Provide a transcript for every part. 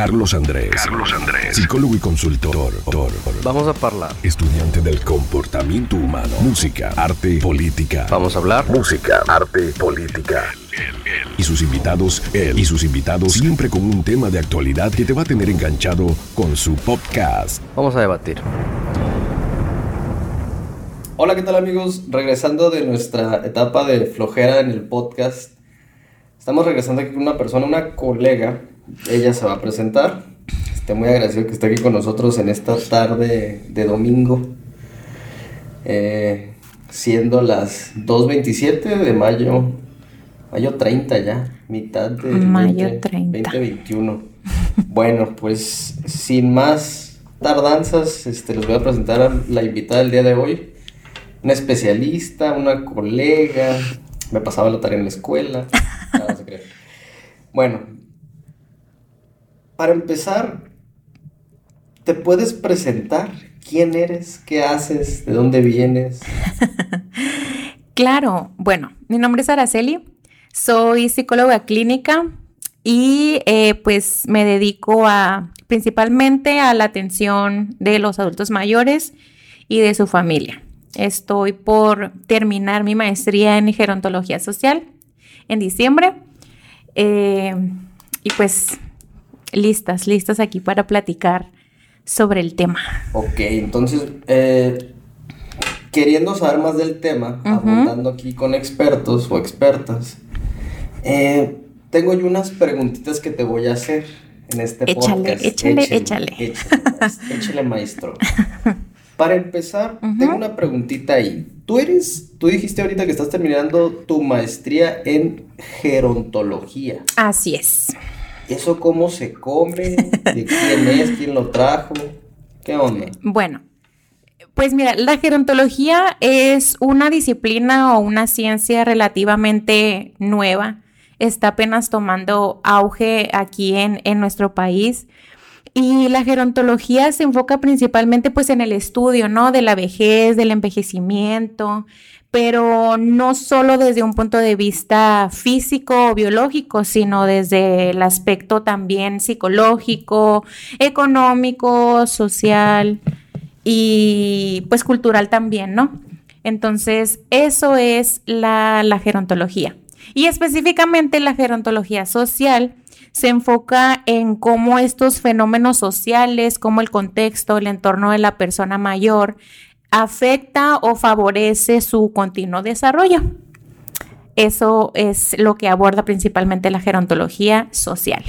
Carlos Andrés. Carlos Andrés. Psicólogo y consultor. Vamos a hablar. Estudiante del comportamiento humano. Música, arte, política. Vamos a hablar. Música, arte, política. Y sus invitados, él y sus invitados, siempre con un tema de actualidad que te va a tener enganchado con su podcast. Vamos a debatir. Hola, ¿qué tal amigos? Regresando de nuestra etapa de flojera en el podcast, estamos regresando aquí con una persona, una colega, ella se va a presentar. Estoy muy agradecido que esté aquí con nosotros en esta tarde de domingo, eh, siendo las 2.27 de mayo, mayo 30 ya, mitad de mayo 30. 2021. bueno, pues sin más tardanzas, este, les voy a presentar a la invitada del día de hoy una especialista, una colega, me pasaba la tarea en la escuela. No, se cree. Bueno, para empezar, ¿te puedes presentar? ¿Quién eres? ¿Qué haces? ¿De dónde vienes? claro, bueno, mi nombre es Araceli, soy psicóloga clínica y eh, pues me dedico a principalmente a la atención de los adultos mayores y de su familia. Estoy por terminar mi maestría en gerontología social en diciembre. Eh, y pues listas, listas aquí para platicar sobre el tema. Ok, entonces, eh, queriendo saber más del tema, abundando aquí con expertos o expertas, eh, tengo yo unas preguntitas que te voy a hacer en este podcast. Échale, échale, échale. Échale, maestro. Para empezar, tengo una preguntita ahí. Tú eres, tú dijiste ahorita que estás terminando tu maestría en gerontología. Así es. ¿Eso cómo se come? ¿De quién es? ¿Quién lo trajo? ¿Qué onda? Bueno, pues mira, la gerontología es una disciplina o una ciencia relativamente nueva. Está apenas tomando auge aquí en, en nuestro país. Y la gerontología se enfoca principalmente pues en el estudio, ¿no? De la vejez, del envejecimiento, pero no solo desde un punto de vista físico o biológico, sino desde el aspecto también psicológico, económico, social y pues cultural también, ¿no? Entonces, eso es la, la gerontología. Y específicamente la gerontología social se enfoca en cómo estos fenómenos sociales, como el contexto, el entorno de la persona mayor, afecta o favorece su continuo desarrollo. Eso es lo que aborda principalmente la gerontología social.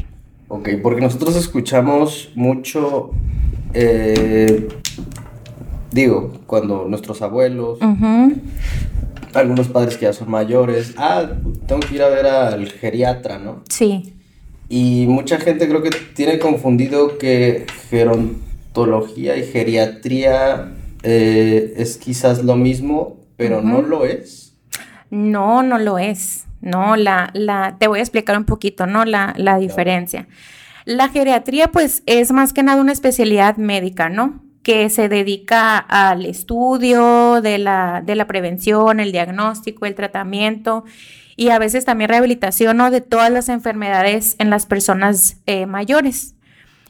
Ok, porque nosotros escuchamos mucho, eh, digo, cuando nuestros abuelos, algunos padres que ya son mayores, ah, tengo que ir a ver al geriatra, ¿no? Sí. Y mucha gente creo que tiene confundido que gerontología y geriatría eh, es quizás lo mismo, pero no lo es. No, no lo es. No, la, la, te voy a explicar un poquito, ¿no? La, la diferencia. La geriatría, pues, es más que nada una especialidad médica, ¿no? Que se dedica al estudio de la, de la prevención, el diagnóstico, el tratamiento y a veces también rehabilitación ¿no? de todas las enfermedades en las personas eh, mayores.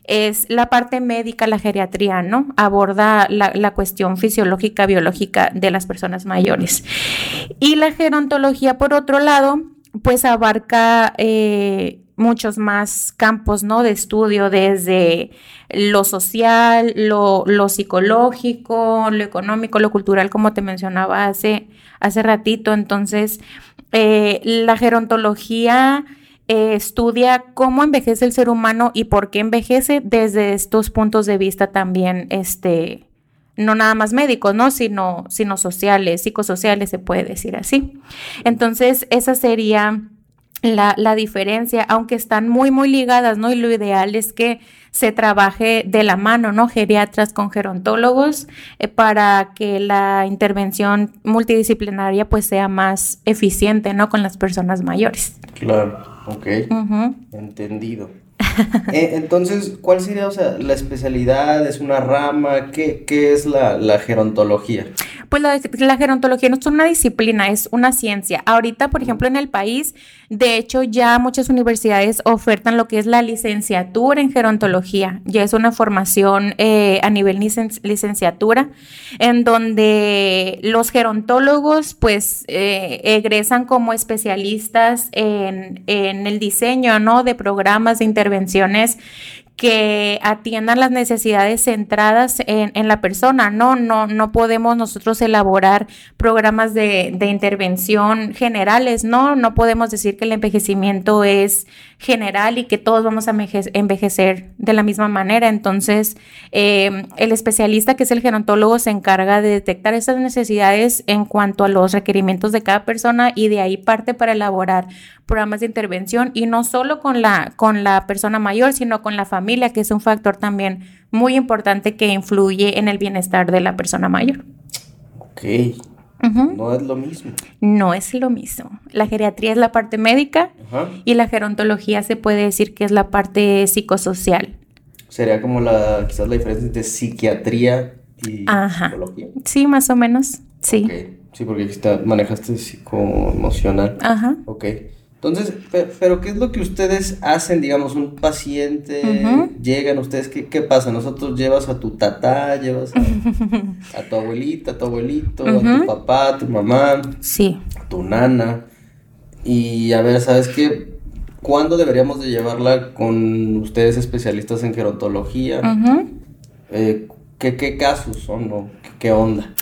Es la parte médica, la geriatría, ¿no? Aborda la, cuestión fisiológica, biológica de las personas mayores. Y la gerontología, por otro lado, pues abarca eh, muchos más campos, ¿no? De estudio, desde lo social, lo, lo, psicológico, lo económico, lo cultural, como te mencionaba hace, hace ratito. Entonces, eh, la gerontología eh, estudia cómo envejece el ser humano y por qué envejece desde estos puntos de vista también, este, no nada más médicos, ¿no? Sino, sino sociales, psicosociales, se puede decir así. Entonces, esa sería la, la, diferencia, aunque están muy, muy ligadas, ¿no? Y lo ideal es que se trabaje de la mano, ¿no? Geriatras con gerontólogos eh, para que la intervención multidisciplinaria pues sea más eficiente, ¿no? Con las personas mayores. Claro, ok. Entendido. Eh, entonces, ¿cuál sería, o sea, la especialidad? ¿Es una rama? ¿Qué, qué es la, la gerontología? Pues la, la, gerontología no es una disciplina, es una ciencia. Ahorita, por ejemplo, en el país, de hecho, ya muchas universidades ofertan lo que es la licenciatura en gerontología. Ya es una formación eh, a nivel licenciatura, en donde los gerontólogos, pues, eh, egresan como especialistas en, en el diseño, ¿no? De programas de intervenciones que atiendan las necesidades centradas en, la persona. No, no, no podemos nosotros elaborar programas de, intervención generales, no, no podemos decir que el envejecimiento es general y que todos vamos a envejecer de la misma manera. Entonces, em, el especialista que es el gerontólogo se encarga de detectar esas necesidades en cuanto a los requerimientos de cada persona y de ahí parte para elaborar programas de intervención y no solo con la, con la persona mayor, sino con la familia, que es un factor también muy importante que influye en el bienestar de la persona mayor. Ok. No es lo mismo. No es lo mismo. La geriatría es la parte médica y la gerontología se puede decir que es la parte psicosocial. Sería como la, quizás la diferencia entre psiquiatría y psicología. Sí, más o menos. Sí. Sí, porque aquí está, manejaste psicoemocional. Ajá. Ok. Entonces, pero, ¿qué es lo que ustedes hacen? Digamos, un paciente, llegan ustedes, ¿qué, ¿qué, pasa? Nosotros llevas a tu tatá, llevas a, tu abuelita, a tu abuelito, a tu papá, a tu mamá, sí. a tu nana. Y a ver, ¿sabes qué? ¿Cuándo deberíamos de llevarla con ustedes especialistas en gerontología? Eh, ¿qué, ¿Qué casos son o qué onda?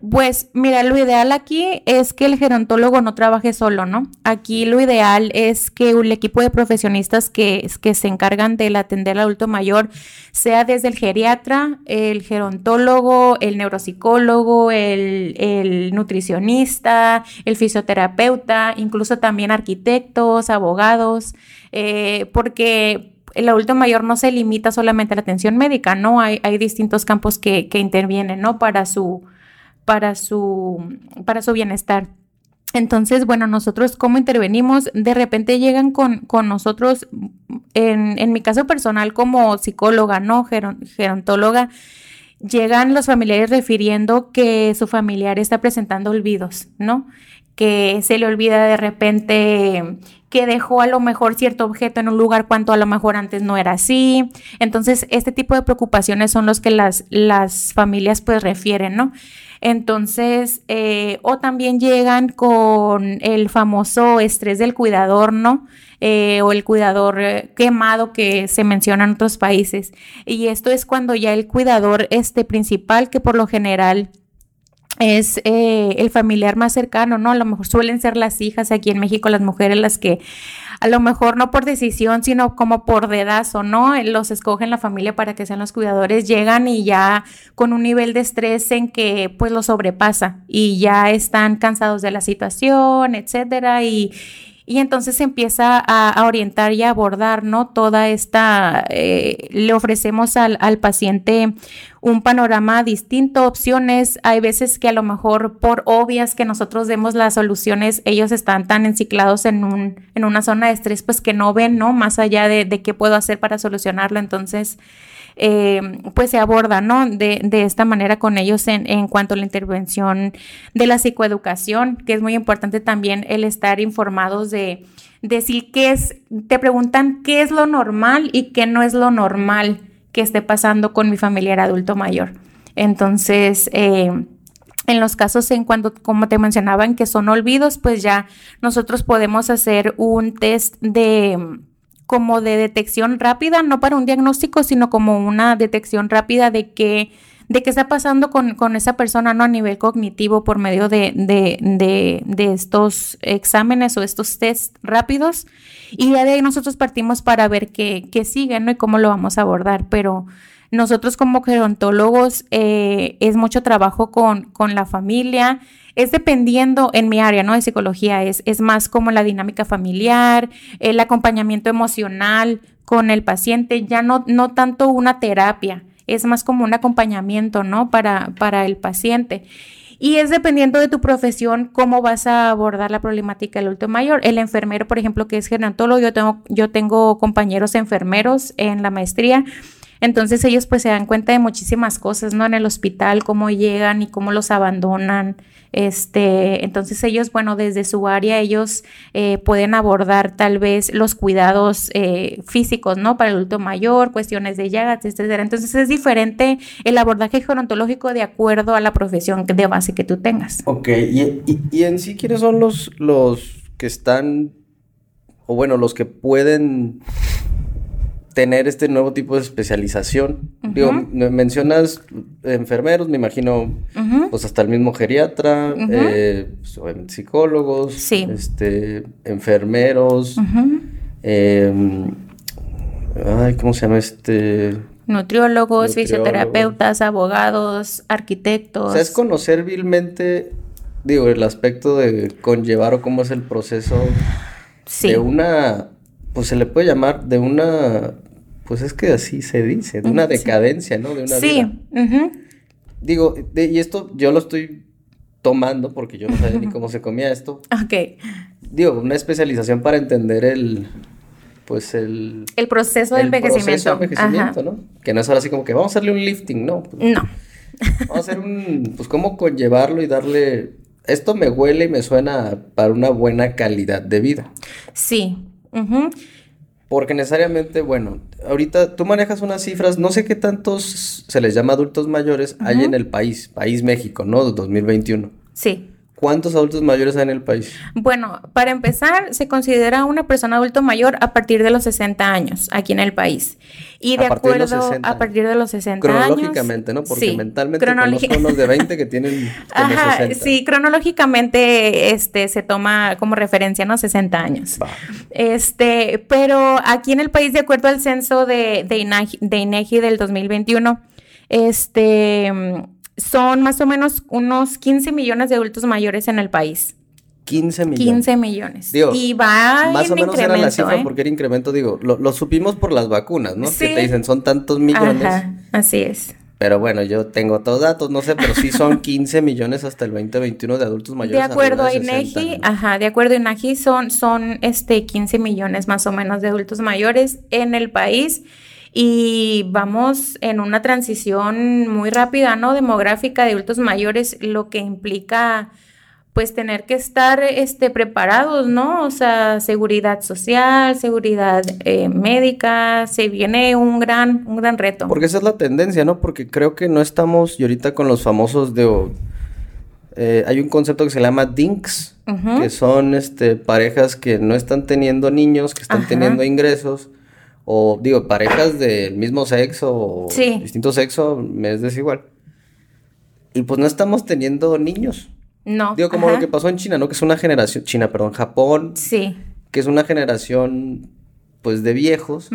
Pues mira, lo ideal aquí es que el gerontólogo no trabaje solo, ¿no? Aquí lo ideal es que un equipo de profesionistas que, se encargan del atender al adulto mayor sea desde el geriatra, el gerontólogo, el neuropsicólogo, el, nutricionista, el fisioterapeuta, incluso también arquitectos, abogados, eh, porque el adulto mayor no se limita solamente a la atención médica, ¿no? Hay, hay distintos campos que, que intervienen, ¿no? Para su para su, para su bienestar. Entonces, bueno, nosotros cómo intervenimos, de repente llegan con, con nosotros, en, en, mi caso personal como psicóloga, ¿no? gerontóloga, llegan los familiares refiriendo que su familiar está presentando olvidos, ¿no? Que se le olvida de repente que dejó a lo mejor cierto objeto en un lugar cuando a lo mejor antes no era así. Entonces, este tipo de preocupaciones son los que las, las familias pues refieren, ¿no? Entonces, eh, o también llegan con el famoso estrés del cuidador, ¿no? Eh, o el cuidador eh, quemado que se menciona en otros países. Y esto es cuando ya el cuidador este principal, que por lo general es el familiar más cercano, ¿no? A lo mejor suelen ser las hijas aquí en México, las mujeres las que a lo mejor no por decisión, sino como por dedazo, ¿no? Los escogen la familia para que sean los cuidadores, llegan y ya con un nivel de estrés en que pues lo sobrepasa y ya están cansados de la situación, etcétera, y, y entonces se empieza a, orientar y a abordar, ¿no? Toda esta, eh, le ofrecemos al, al, paciente un panorama distinto, opciones, hay veces que a lo mejor por obvias que nosotros demos las soluciones, ellos están tan enciclados en, un, en una zona de estrés, pues que no ven, ¿no? Más allá de, de qué puedo hacer para solucionarlo, entonces eh, pues se aborda, ¿no? De, de esta manera con ellos en, en, cuanto a la intervención de la psicoeducación, que es muy importante también el estar informados de decir qué es, te preguntan qué es lo normal y qué no es lo normal que esté pasando con mi familiar adulto mayor. Entonces, eh, en los casos en cuanto, como te mencionaban, que son olvidos, pues ya nosotros podemos hacer un test de como de detección rápida, no para un diagnóstico, sino como una detección rápida de qué de qué está pasando con, con, esa persona ¿no? a nivel cognitivo por medio de, de, de, estos exámenes o estos test rápidos. Y ya de ahí nosotros partimos para ver qué, qué sigue ¿no? y cómo lo vamos a abordar. Pero nosotros como gerontólogos eh, es mucho trabajo con, con la familia es dependiendo en mi área, ¿no? De psicología, es, es más como la dinámica familiar, el acompañamiento emocional con el paciente, ya no, no tanto una terapia, es más como un acompañamiento, ¿no? Para, para el paciente. Y es dependiendo de tu profesión cómo vas a abordar la problemática del adulto mayor. El enfermero, por ejemplo, que es gerontólogo, yo tengo, yo tengo compañeros enfermeros en la maestría entonces ellos pues se dan cuenta de muchísimas cosas, ¿no? En el hospital, cómo llegan y cómo los abandonan. Este, entonces ellos, bueno, desde su área ellos eh, pueden abordar tal vez los cuidados eh, físicos, ¿no? Para el adulto mayor, cuestiones de llagas, etcétera. Entonces es diferente el abordaje gerontológico de acuerdo a la profesión de base que tú tengas. Ok, y, y en sí, ¿quiénes son los, los que están, o bueno, los que pueden tener este nuevo tipo de especialización. Digo, mencionas enfermeros, me imagino, pues hasta el mismo geriatra, eh, pues, psicólogos, este, enfermeros, em, ay, ¿cómo se llama este? Nutriólogos, fisioterapeutas, abogados, arquitectos. O sea, es conocer vilmente, digo, el aspecto de conllevar o cómo es el proceso de una, pues se le puede llamar de una pues es que así se dice, de una decadencia, ¿no? De una sí. Digo, y esto yo lo estoy tomando porque yo no sabía ni cómo se comía esto. Ok. Digo, una especialización para entender el, pues el... El proceso de envejecimiento. Proceso de envejecimiento, ¿no? Que no es ahora así como que vamos a hacerle un lifting, ¿no? no. Vamos a hacer un, pues cómo conllevarlo y darle... Esto me huele y me suena para una buena calidad de vida. Sí. Porque necesariamente, bueno, ahorita tú manejas unas cifras, no sé qué tantos se les llama adultos mayores hay en el país, país México, ¿no? 2021. Sí. ¿Cuántos adultos mayores hay en el país? Bueno, para empezar, se considera una persona adulto mayor a partir de los 60 años aquí en el país. Y de acuerdo a partir de los 60 años. Cronológicamente, ¿no? Porque mentalmente conozco unos de 20 que tienen Ajá, Sí, cronológicamente este, se toma como referencia, ¿no? 60 años. Este, pero aquí en el país, de acuerdo al censo de, de, INEGI, de INEGI del 2021, este son más o menos unos 15 millones de adultos mayores en el país. 15 millones. 15 millones. y va más o menos era la cifra ¿eh? porque era incremento, digo, lo, supimos por las vacunas, ¿no? Que te dicen son tantos millones. Ajá, así es. Pero bueno, yo tengo todos datos, no sé, pero sí son 15 millones hasta el 2021 de adultos mayores. De acuerdo a INEGI, ajá, de acuerdo a INEGI son, son este 15 millones más o menos de adultos mayores en el país y vamos en una transición muy rápida, ¿no? Demográfica de adultos mayores, lo que implica pues tener que estar este, preparados, ¿no? O sea, seguridad social, seguridad eh, médica, se viene un gran, un gran reto. Porque esa es la tendencia, ¿no? Porque creo que no estamos, y ahorita con los famosos de... Eh, hay un concepto que se llama DINKS, que son este, parejas que no están teniendo niños, que están teniendo ingresos, o digo, parejas del mismo sexo o distinto sexo, me es desigual. Y pues no estamos teniendo niños. No. Digo, como lo que pasó en China, ¿no? Que es una generación, China, perdón, Japón. Sí. Que es una generación, pues, de viejos.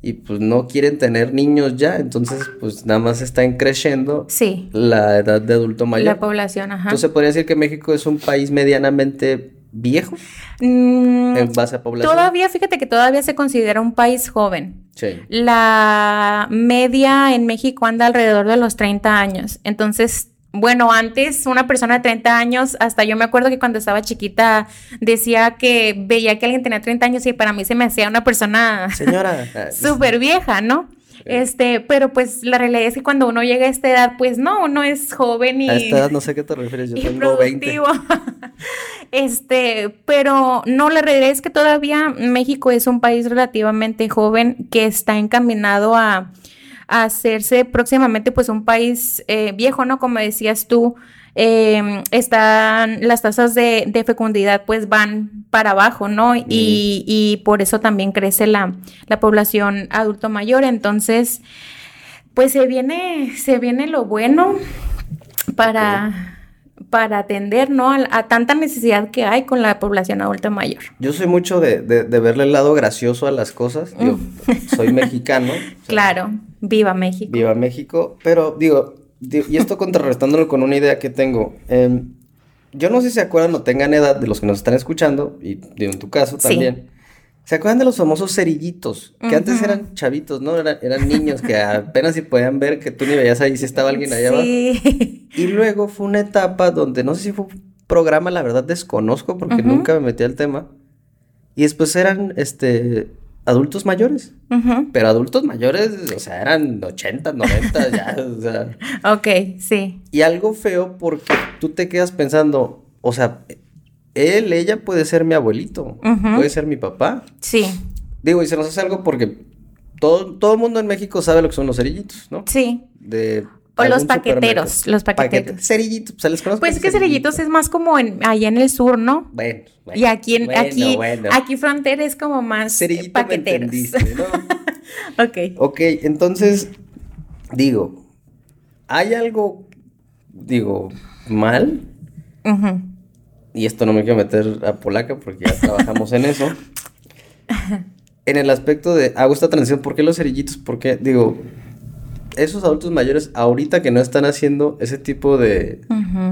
Y pues no quieren tener niños ya, entonces pues nada más están creciendo sí. la edad de adulto mayor. La población, ajá. Entonces podría decir que México es un país medianamente viejo mm, en base a población. Todavía, fíjate que todavía se considera un país joven. Sí. La media en México anda alrededor de los 30 años. Entonces, bueno, antes una persona de 30 años, hasta yo me acuerdo que cuando estaba chiquita decía que veía que alguien tenía 30 años y para mí se me hacía una persona señora súper vieja, ¿no? Este, pero pues la realidad es que cuando uno llega a esta edad, pues no, uno es joven y. A esta edad no sé qué te refieres, yo tengo 20. este, pero no, la realidad es que todavía México es un país relativamente joven que está encaminado a, hacerse próximamente pues un país eh, viejo, ¿no? Como decías tú, eh, están las tasas de, fecundidad pues van para abajo, ¿no? Y, por eso también crece la, población adulto mayor. Entonces, pues se viene, se viene lo bueno para... para atender ¿no? A, tanta necesidad que hay con la población adulta mayor. Yo soy mucho de, verle el lado gracioso a las cosas. Yo soy mexicano. claro, viva México. Viva México, pero digo, y esto contrarrestándolo con una idea que tengo. Em, yo no sé si se acuerdan o tengan edad de los que nos están escuchando, y en tu caso también, ¿Se acuerdan de los famosos cerillitos? Que antes eran chavitos, ¿no? Eran, eran niños que apenas si podían ver que tú ni veías ahí si estaba alguien allá abajo. Sí. Y luego fue una etapa donde no sé si fue un programa, la verdad desconozco porque nunca me metí al tema. Y después eran este adultos mayores. Ujú. Pero adultos mayores, o sea, eran 80, 90 ya, o sea. Ok, sí. Y algo feo porque tú te quedas pensando, o sea, él, ella puede ser mi abuelito, puede ser mi papá. Sí. Digo, y se nos hace algo porque todo, todo el mundo en México sabe lo que son los cerillitos, ¿no? Sí. De O los paqueteros, los paqueteros. Paquete- cerillitos, se les conoce Pues es que cerillitos es más como en, allá en el sur, ¿no? Bueno, bueno, y aquí en, bueno, aquí, bueno. aquí frontera es como más Cerillito me paqueteros. entendiste, ¿no? ok. Ok, entonces, digo, ¿hay algo, digo, mal? Ujú. Y esto no me quiero meter a polaca porque ya trabajamos en eso. En el aspecto de, hago esta transición, ¿por qué los cerillitos? Porque, digo, esos adultos mayores ahorita que no están haciendo ese tipo de,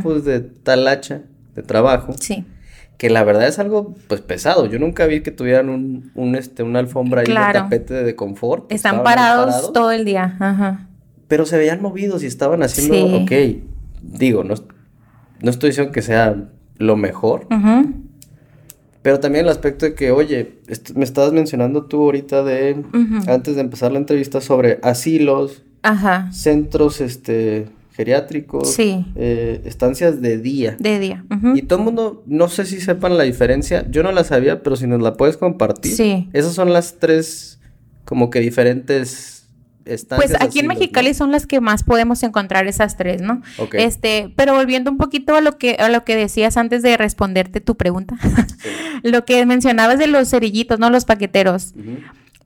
pues, de talacha, de trabajo, Sí. que la verdad es algo, pues, pesado. Yo nunca vi que tuvieran un, un, este, una alfombra y Claro. un tapete de confort. Están parados, todo el día. Ajá. Pero se veían movidos y estaban haciendo, Sí. ok, digo, no, no estoy diciendo que sea lo mejor, pero también el aspecto de que, oye, est- me estabas mencionando tú ahorita de, antes de empezar la entrevista, sobre asilos, Ajá. centros, este, geriátricos, Sí. eh, estancias de día. De día. Y todo el mundo, no sé si sepan la diferencia, yo no la sabía, pero si nos la puedes compartir. Sí. Esas son las tres, como que diferentes. Pues aquí en. Mexicali son las que más podemos encontrar esas tres, ¿no? Ok. Este, pero volviendo un poquito a lo que a lo que decías antes de responderte tu pregunta, lo que mencionabas de los cerillitos, ¿no? Los paqueteros.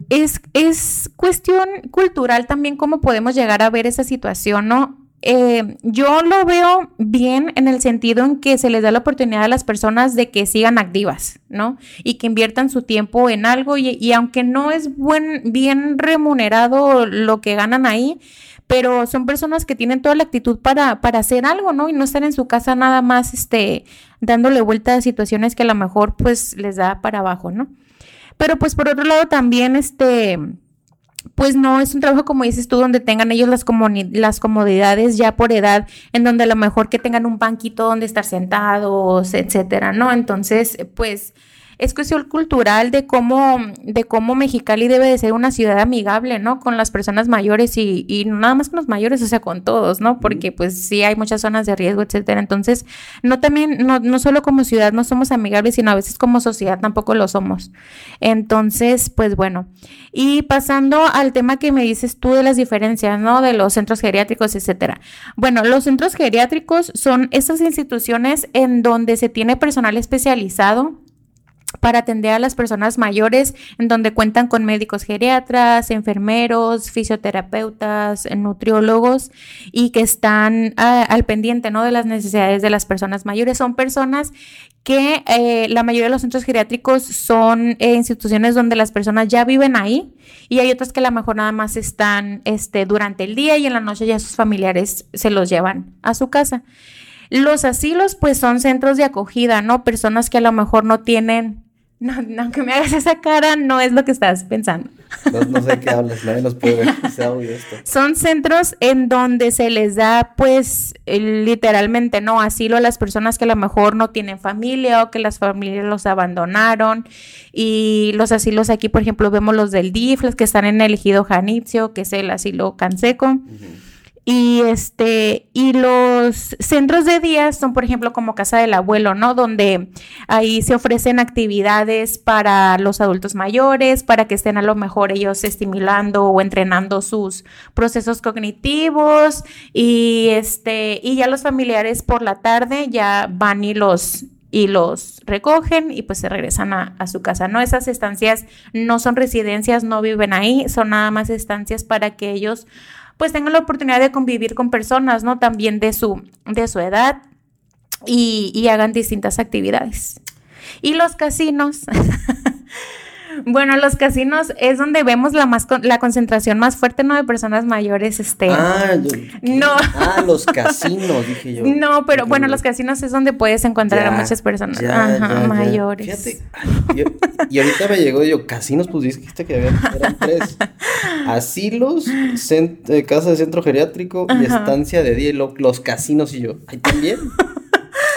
Es, es cuestión cultural también cómo podemos llegar a ver esa situación, ¿no? Eh, yo lo veo bien en el sentido en que se les da la oportunidad a las personas de que sigan activas, ¿no? Y que inviertan su tiempo en algo y, aunque no es buen, bien remunerado lo que ganan ahí, pero son personas que tienen toda la actitud para, para hacer algo, ¿no? Y no estar en su casa nada más, este, dándole vuelta a situaciones que a lo mejor, pues, les da para abajo, ¿no? Pero pues por otro lado también este pues no es un trabajo como dices tú donde tengan ellos las, comodidades ya por edad en donde a lo mejor que tengan un banquito donde estar sentados, etcétera, ¿no? Entonces, pues es cuestión cultural de cómo, de cómo Mexicali debe de ser una ciudad amigable, ¿no? Con las personas mayores y, y no nada más con los mayores, o sea, con todos, ¿no? Porque pues sí hay muchas zonas de riesgo, etcétera. Entonces, no también, no, no solo como ciudad no somos amigables, sino a veces como sociedad tampoco lo somos. Entonces, pues bueno. Y pasando al tema que me dices tú de las diferencias, ¿no? De los centros geriátricos, etcétera. Bueno, los centros geriátricos son esas instituciones en donde se tiene personal especializado para atender a las personas mayores, en donde cuentan con médicos geriatras, enfermeros, fisioterapeutas, nutriólogos y que están ah, al pendiente ¿no? de las necesidades de las personas mayores. Son personas que eh, la mayoría de los centros geriátricos son eh, instituciones donde las personas ya viven ahí y hay otras que a lo mejor nada más están este, durante el día y en la noche ya sus familiares se los llevan a su casa. Los asilos, pues son centros de acogida, ¿no? Personas que a lo mejor no tienen, no, no, aunque me hagas esa cara, no es lo que estás pensando. No, no sé qué hablas, nadie nos puede ver esto. Son centros en donde se les da, pues, literalmente, ¿no? Asilo a las personas que a lo mejor no tienen familia o que las familias los abandonaron. Y los asilos aquí, por ejemplo, vemos los del DIF, los que están en el ejido Janitzio, que es el asilo Canseco. Y este, y los centros de día son, por ejemplo, como casa del abuelo, ¿no? Donde ahí se ofrecen actividades para los adultos mayores, para que estén a lo mejor ellos estimulando o entrenando sus procesos cognitivos. Y este, y ya los familiares por la tarde ya van y los y los recogen y pues se regresan a, a su casa, ¿no? Esas estancias no son residencias, no viven ahí, son nada más estancias para que ellos pues tengan la oportunidad de convivir con personas, ¿no? También de su, de su edad y, y hagan distintas actividades. Y los casinos, Bueno, los casinos es donde vemos la más la concentración más fuerte, ¿no? De personas mayores, este. Ah, no. Ah, los casinos, dije yo. No, pero bueno, los casinos es donde puedes encontrar a muchas personas Ajá, mayores. Fíjate, y ahorita me llegó, yo, casinos, pues dijiste que había, eran tres. Asilos, eh, casa de centro geriátrico y estancia de día, los casinos y yo. Ahí también.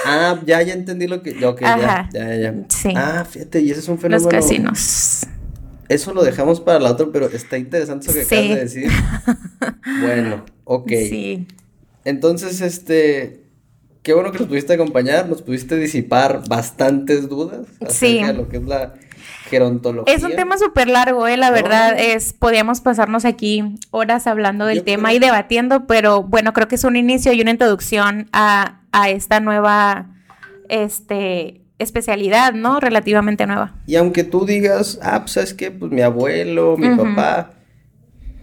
Ah, ya, ya entendí lo que. Ok, ya, ya, ya. Sí. Ah, fíjate, y ese es un fenómeno. Los casinos. Eso lo dejamos para la otra, pero está interesante eso que acabas de decir. bueno, ok. Sí. Entonces, este. Qué bueno que nos pudiste acompañar, nos pudiste disipar bastantes dudas acerca de lo que es la gerontología. Es un tema súper largo, eh, la verdad, es, podíamos pasarnos aquí horas hablando del tema y debatiendo, pero bueno, creo que es un inicio y una introducción a, a esta nueva, este, especialidad, ¿no? Relativamente nueva. Y aunque tú digas, ah, pues es que, pues mi abuelo, mi papá,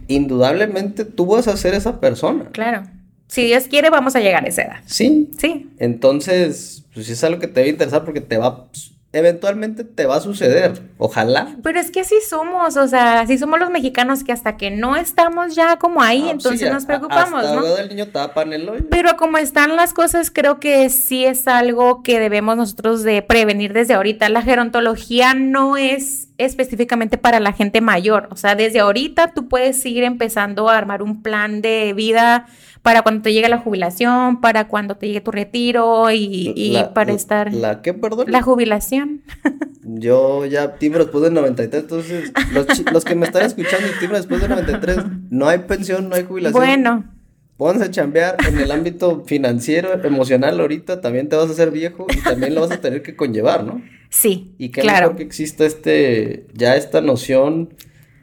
indudablemente tú vas a ser esa persona. Claro. Si Dios quiere, vamos a llegar a esa edad. Sí. Sí. Entonces, pues es algo que te va a interesar porque te va, eventualmente te va a suceder. Ojalá. Pero es que así somos, o sea, así somos los mexicanos que hasta que no estamos ya como ahí, ah, entonces nos preocupamos, hasta ¿no? del niño tapan el hoyo. Pero como están las cosas, creo que sí es algo que debemos nosotros de prevenir desde ahorita. La gerontología no es específicamente para la gente mayor, o sea, desde ahorita tú puedes ir empezando a armar un plan de vida para cuando te llegue la jubilación, para cuando te llegue tu retiro y, para estar... ¿La qué, perdón? La jubilación. Yo ya timo después del 93, entonces los, que me están escuchando y timo después del 93, no hay pensión, no hay jubilación. Bueno. Pónganse a chambear en el ámbito financiero, emocional ahorita, también te vas a hacer viejo y también lo vas a tener que conllevar, ¿no? Sí, Y que claro. que exista este, ya esta noción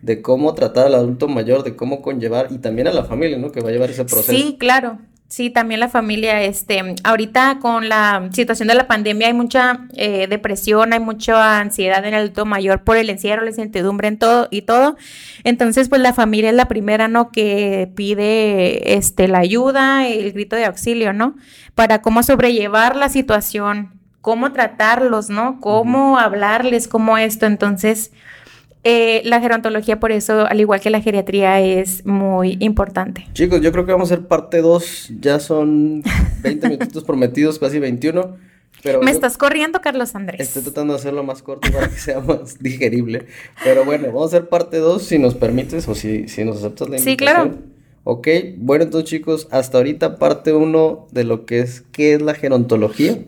de cómo tratar al adulto mayor, de cómo conllevar y también a la familia, ¿no? Que va a llevar ese proceso. Sí, claro. Sí, también la familia, este, ahorita con la situación de la pandemia hay mucha eh, depresión, hay mucha ansiedad en el adulto mayor por el encierro, la incertidumbre en todo y todo. Entonces, pues la familia es la primera, ¿no? Que pide, este, la ayuda, el grito de auxilio, ¿no? Para cómo sobrellevar la situación, cómo tratarlos, ¿no? Cómo hablarles, cómo esto. Entonces, eh, la gerontología, por eso, al igual que la geriatría, es muy importante. Chicos, yo creo que vamos a hacer parte 2. Ya son 20 minutos prometidos, casi 21. Pero Me estás corriendo, Carlos Andrés. Estoy tratando de hacerlo más corto para que sea más digerible. Pero bueno, vamos a hacer parte 2 si nos permites o si, si nos aceptas la invitación. Sí, claro. Ok, bueno entonces chicos, hasta ahorita parte 1 de lo que es qué es la gerontología,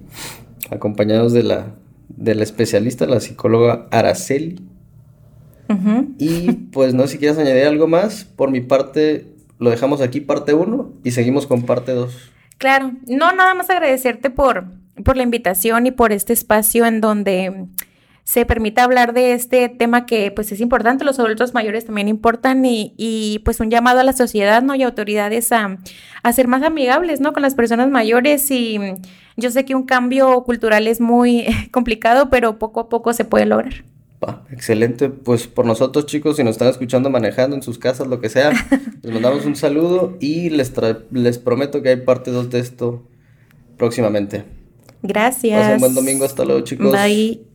acompañados de la, de la especialista, la psicóloga Araceli. Y pues no sé si quieres añadir algo más. Por mi parte, lo dejamos aquí, parte 1, y seguimos con parte 2. Claro, no, nada más agradecerte por, por la invitación y por este espacio en donde se permite hablar de este tema que pues es importante, los adultos mayores también importan y, y pues un llamado a la sociedad, ¿no? Y autoridades a, a, ser más amigables, ¿no? Con las personas mayores y yo sé que un cambio cultural es muy complicado, pero poco a poco se puede lograr excelente. Pues por nosotros, chicos, si nos están escuchando manejando en sus casas, lo que sea, les mandamos un saludo y les, les prometo que hay parte 2 de esto próximamente. Gracias. Pasen un buen domingo. Hasta luego, chicos. Bye.